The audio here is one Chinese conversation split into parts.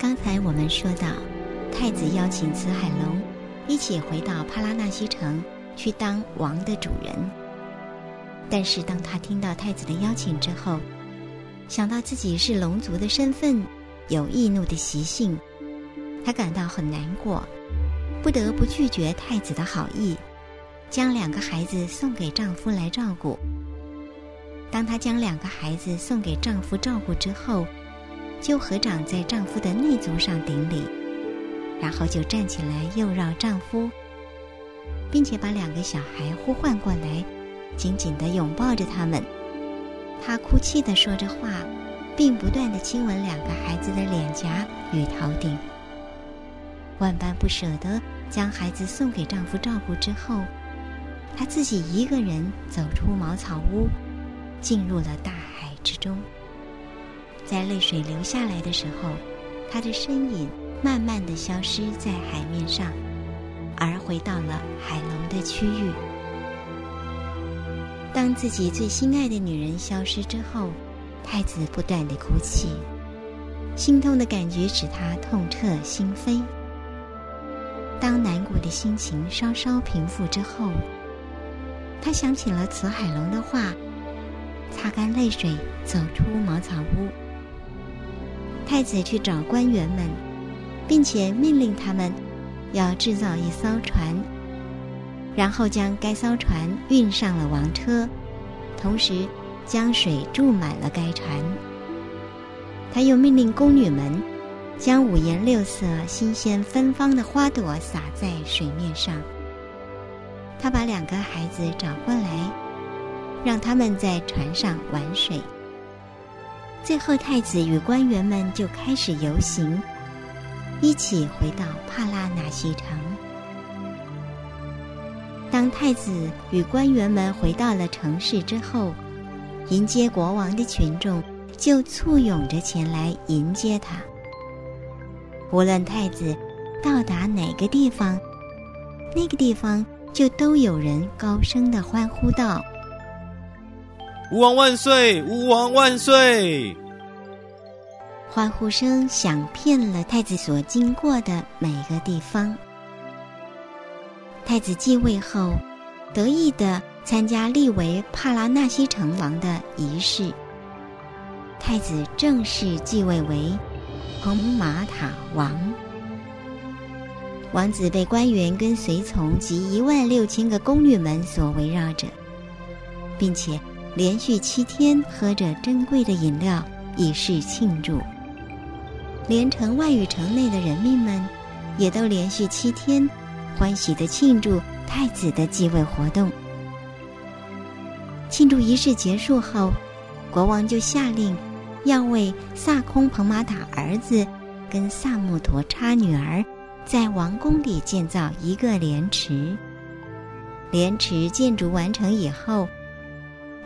刚才我们说到，太子邀请慈海龙一起回到帕拉纳西城去当王的主人。但是当他听到太子的邀请之后，想到自己是龙族的身份，有易怒的习性，他感到很难过，不得不拒绝太子的好意，将两个孩子送给丈夫来照顾。当她将两个孩子送给丈夫照顾之后，就合掌在丈夫的内足上顶礼，然后就站起来又绕丈夫，并且把两个小孩呼唤过来，紧紧的拥抱着他们。她哭泣的说着话，并不断的亲吻两个孩子的脸颊与头顶。万般不舍得将孩子送给丈夫照顾之后，她自己一个人走出茅草屋。进入了大海之中，在泪水流下来的时候，他的身影慢慢的消失在海面上，而回到了海龙的区域。当自己最心爱的女人消失之后，太子不断的哭泣，心痛的感觉使他痛彻心扉。当难过的心情稍稍平复之后，他想起了慈海龙的话。擦干泪水，走出茅草屋。太子去找官员们，并且命令他们要制造一艘船，然后将该艘船运上了王车，同时将水注满了该船。他又命令宫女们将五颜六色、新鲜芬芳的花朵洒在水面上。他把两个孩子找过来。让他们在船上玩水。最后，太子与官员们就开始游行，一起回到帕拉纳西城。当太子与官员们回到了城市之后，迎接国王的群众就簇拥着前来迎接他。无论太子到达哪个地方，那个地方就都有人高声的欢呼道。吾王万岁！吾王万岁！欢呼声响遍了太子所经过的每个地方。太子继位后，得意的参加立为帕拉纳西城王的仪式。太子正式继位为蓬马塔王。王子被官员跟随从及一万六千个宫女们所围绕着，并且。连续七天喝着珍贵的饮料以示庆祝，连城外与城内的人民们也都连续七天欢喜的庆祝太子的继位活动。庆祝仪式结束后，国王就下令要为萨空彭马塔儿子跟萨木陀叉女儿在王宫里建造一个莲池。莲池建筑完成以后。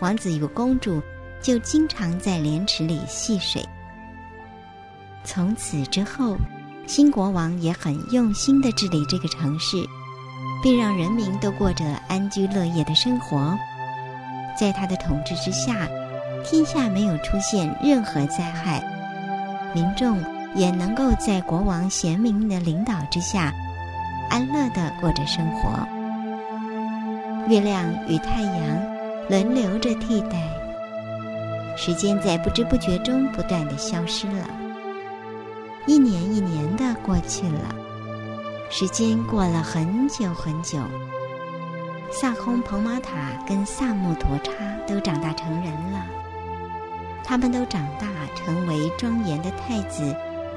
王子与公主就经常在莲池里戏水。从此之后，新国王也很用心的治理这个城市，并让人民都过着安居乐业的生活。在他的统治之下，天下没有出现任何灾害，民众也能够在国王贤明的领导之下，安乐的过着生活。月亮与太阳。轮流着替代，时间在不知不觉中不断的消失了，一年一年的过去了，时间过了很久很久。萨空彭玛塔跟萨木陀叉都长大成人了，他们都长大成为庄严的太子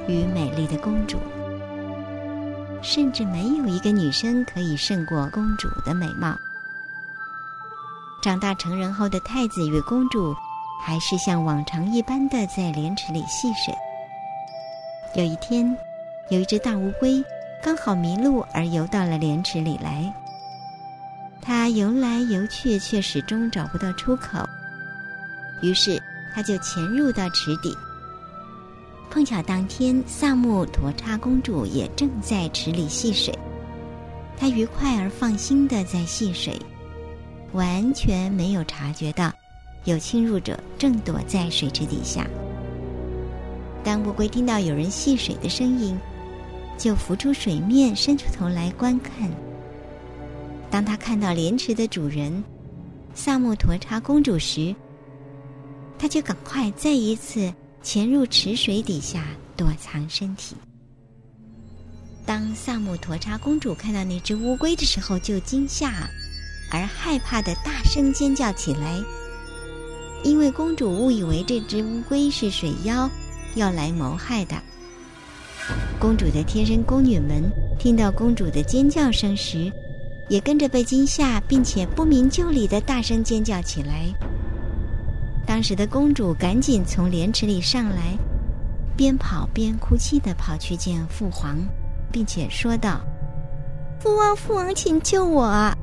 与美丽的公主，甚至没有一个女生可以胜过公主的美貌。长大成人后的太子与公主，还是像往常一般的在莲池里戏水。有一天，有一只大乌龟刚好迷路而游到了莲池里来。它游来游去，却始终找不到出口。于是，它就潜入到池底。碰巧当天，萨木陀叉公主也正在池里戏水，她愉快而放心的在戏水。完全没有察觉到，有侵入者正躲在水池底下。当乌龟听到有人戏水的声音，就浮出水面，伸出头来观看。当他看到莲池的主人萨木陀叉公主时，他就赶快再一次潜入池水底下躲藏身体。当萨木陀叉公主看到那只乌龟的时候，就惊吓而害怕的大声尖叫起来，因为公主误以为这只乌龟是水妖，要来谋害的。公主的贴身宫女们听到公主的尖叫声时，也跟着被惊吓，并且不明就里的大声尖叫起来。当时的公主赶紧从莲池里上来，边跑边哭泣的跑去见父皇，并且说道：“父王，父王，请救我！”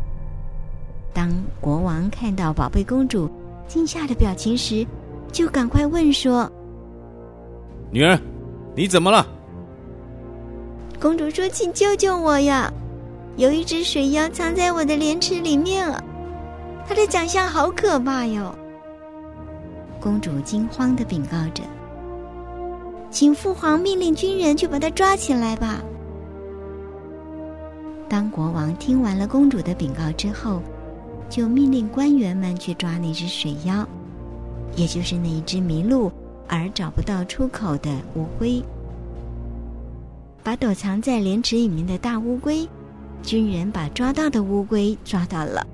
当国王看到宝贝公主惊吓的表情时，就赶快问说：“女儿，你怎么了？”公主说：“请救救我呀！有一只水妖藏在我的莲池里面了，它的长相好可怕哟。”公主惊慌的禀告着：“请父皇命令军人去把他抓起来吧。”当国王听完了公主的禀告之后，就命令官员们去抓那只水妖，也就是那一只迷路而找不到出口的乌龟。把躲藏在莲池里面的大乌龟，军人把抓到的乌龟抓到了，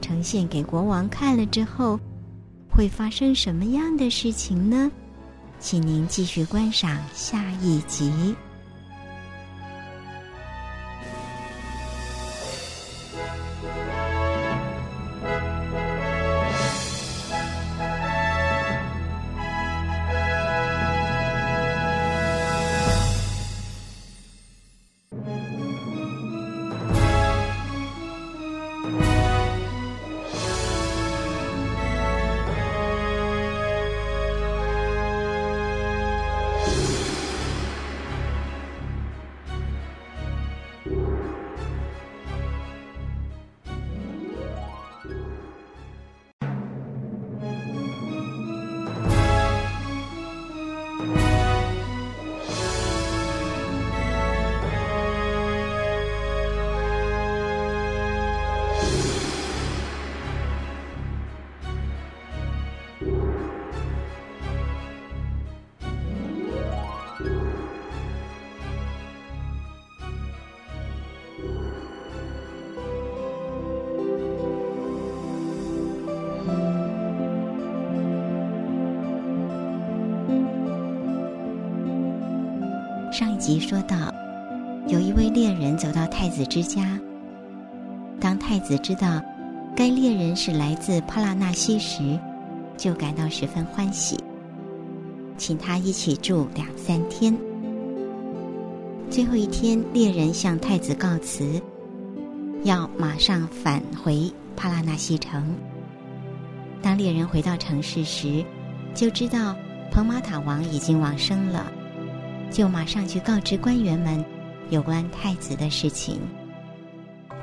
呈现给国王看了之后。会发生什么样的事情呢？请您继续观赏下一集。集说道，有一位猎人走到太子之家。当太子知道该猎人是来自帕拉纳西时，就感到十分欢喜，请他一起住两三天。最后一天，猎人向太子告辞，要马上返回帕拉纳西城。当猎人回到城市时，就知道彭马塔王已经往生了。就马上去告知官员们有关太子的事情。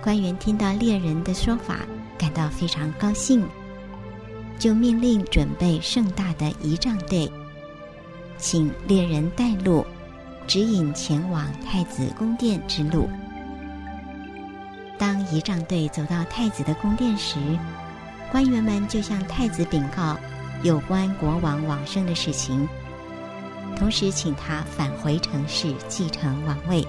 官员听到猎人的说法，感到非常高兴，就命令准备盛大的仪仗队，请猎人带路，指引前往太子宫殿之路。当仪仗队走到太子的宫殿时，官员们就向太子禀告有关国王往生的事情。同时，请他返回城市继承王位。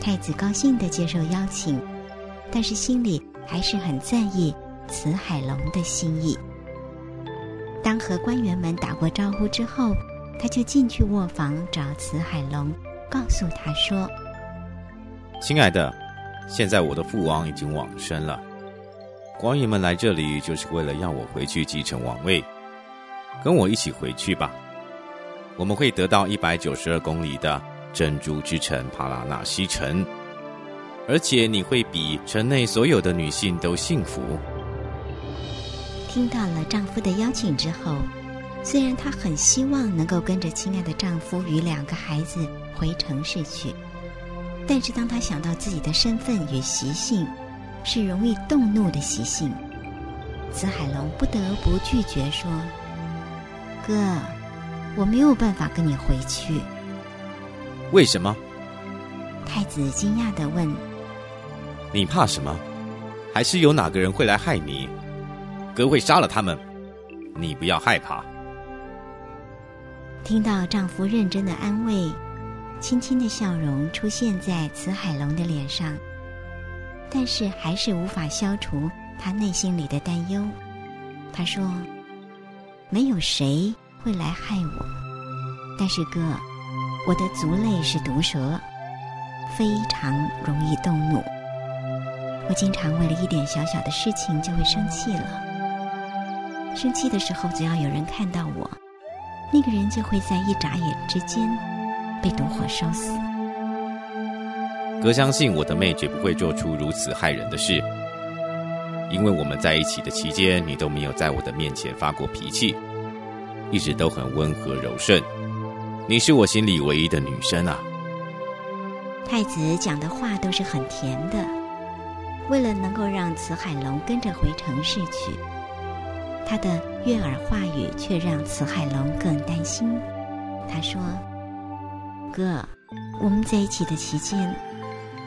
太子高兴的接受邀请，但是心里还是很在意慈海龙的心意。当和官员们打过招呼之后，他就进去卧房找慈海龙，告诉他说：“亲爱的，现在我的父王已经往生了，官员们来这里就是为了要我回去继承王位，跟我一起回去吧。”我们会得到一百九十二公里的珍珠之城帕拉纳西城，而且你会比城内所有的女性都幸福。听到了丈夫的邀请之后，虽然她很希望能够跟着亲爱的丈夫与两个孩子回城市去，但是当她想到自己的身份与习性是容易动怒的习性，紫海龙不得不拒绝说：“哥。”我没有办法跟你回去。为什么？太子惊讶的问：“你怕什么？还是有哪个人会来害你？哥会杀了他们，你不要害怕。”听到丈夫认真的安慰，轻轻的笑容出现在慈海龙的脸上，但是还是无法消除他内心里的担忧。他说：“没有谁会来害我，但是哥，我的族类是毒蛇，非常容易动怒。我经常为了一点小小的事情就会生气了。生气的时候，只要有人看到我。”那个人就会在一眨眼之间被毒火烧死。哥相信我的妹绝不会做出如此害人的事，因为我们在一起的期间，你都没有在我的面前发过脾气，一直都很温和柔顺。你是我心里唯一的女生啊！太子讲的话都是很甜的，为了能够让慈海龙跟着回城市去。他的悦耳话语却让慈海龙更担心。他说：“哥，我们在一起的期间，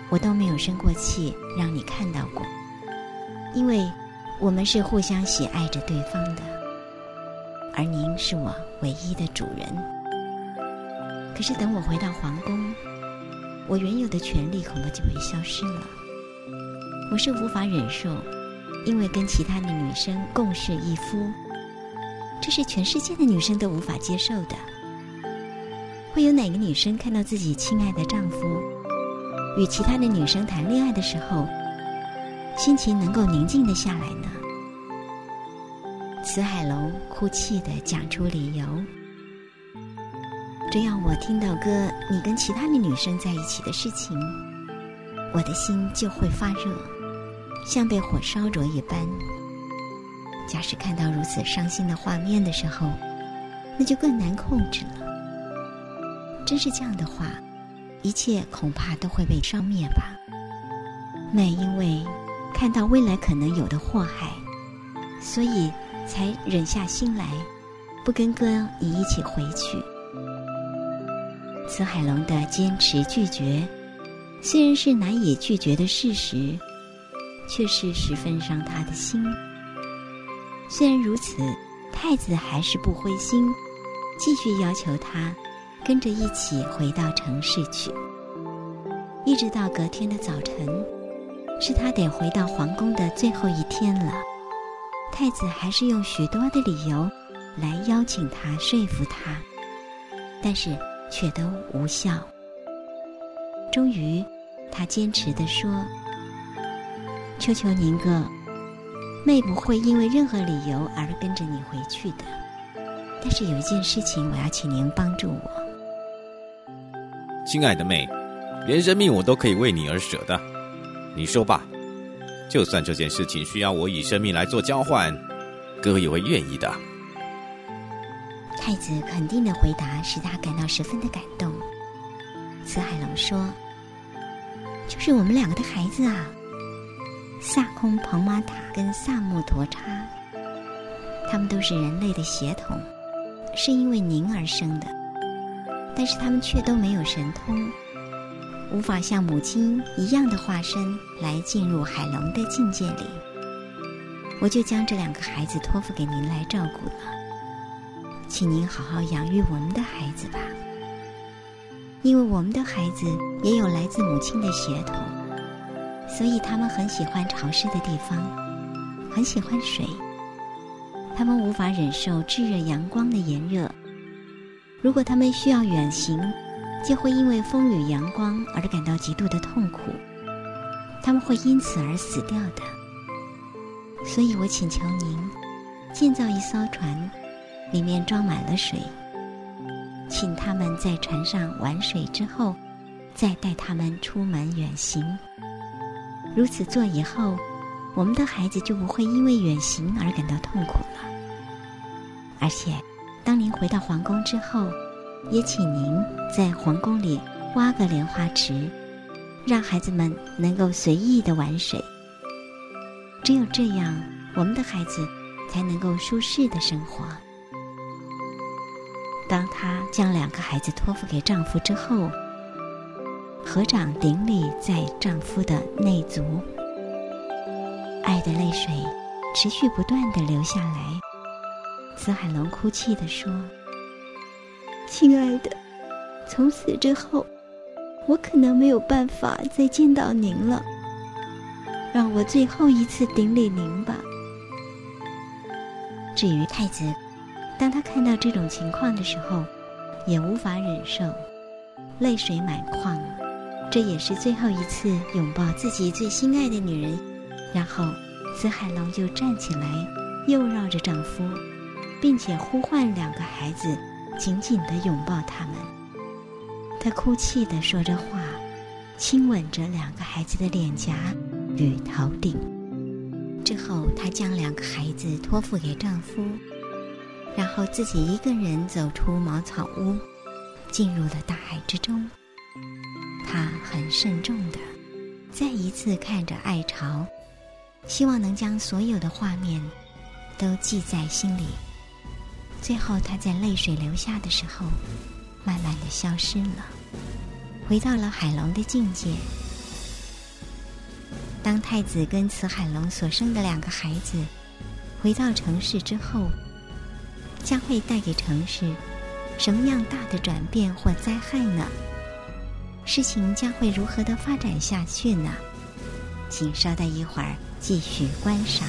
我都没有生过气，让你看到过。因为我们是互相喜爱着对方的，而您是我唯一的主人。可是等我回到皇宫，我原有的权利恐怕就会消失了。我是无法忍受。”因为跟其他的女生共侍一夫，这是全世界的女生都无法接受的。会有哪个女生看到自己亲爱的丈夫与其他的女生谈恋爱的时候，心情能够宁静的下来呢？死海龙哭泣的讲出理由：只要我听到哥你跟其他的女生在一起的事情，我的心就会发热。像被火烧灼一般。假使看到如此伤心的画面的时候，那就更难控制了。真是这样的话，一切恐怕都会被烧灭吧。那因为看到未来可能有的祸害，所以才忍下心来，不跟哥你一起回去。慈海龙的坚持拒绝，虽然是难以拒绝的事实。却是十分伤他的心。虽然如此，太子还是不灰心，继续要求他跟着一起回到城市去。一直到隔天的早晨，是他得回到皇宫的最后一天了。太子还是用许多的理由来邀请他、说服他，但是却都无效。终于，他坚持的说。求求您哥，妹不会因为任何理由而跟着你回去的。但是有一件事情，我要请您帮助我。亲爱的妹，连生命我都可以为你而舍的。你说吧，就算这件事情需要我以生命来做交换，哥也会愿意的。太子肯定的回答使他感到十分的感动。慈海龙说：“就是我们两个的孩子啊。”萨空庞玛塔跟萨木陀叉，他们都是人类的血统，是因为您而生的，但是他们却都没有神通，无法像母亲一样的化身来进入海龙的境界里。我就将这两个孩子托付给您来照顾了，请您好好养育我们的孩子吧，因为我们的孩子也有来自母亲的血统。所以他们很喜欢潮湿的地方，很喜欢水。他们无法忍受炙热阳光的炎热。如果他们需要远行，就会因为风雨阳光而感到极度的痛苦。他们会因此而死掉的。所以我请求您建造一艘船，里面装满了水，请他们在船上玩水之后，再带他们出门远行。如此做以后，我们的孩子就不会因为远行而感到痛苦了。而且，当您回到皇宫之后，也请您在皇宫里挖个莲花池，让孩子们能够随意的玩水。只有这样，我们的孩子才能够舒适的生活。当她将两个孩子托付给丈夫之后，合掌顶礼在丈夫的内足，爱的泪水持续不断的流下来。慈海龙哭泣的说：“亲爱的，从此之后，我可能没有办法再见到您了。让我最后一次顶礼您吧。”至于太子，当他看到这种情况的时候，也无法忍受，泪水满眶。这也是最后一次拥抱自己最心爱的女人，然后慈海龙就站起来，又绕着丈夫，并且呼唤两个孩子，紧紧地拥抱他们。他哭泣地说着话，亲吻着两个孩子的脸颊与头顶。之后，她将两个孩子托付给丈夫，然后自己一个人走出茅草屋，进入了大海之中。他很慎重的，再一次看着爱巢，希望能将所有的画面都记在心里。最后，他在泪水流下的时候，慢慢的消失了，回到了海龙的境界。当太子跟慈海龙所生的两个孩子回到城市之后，将会带给城市什么样大的转变或灾害呢？事情将会如何的发展下去呢？请稍待一会儿，继续观赏。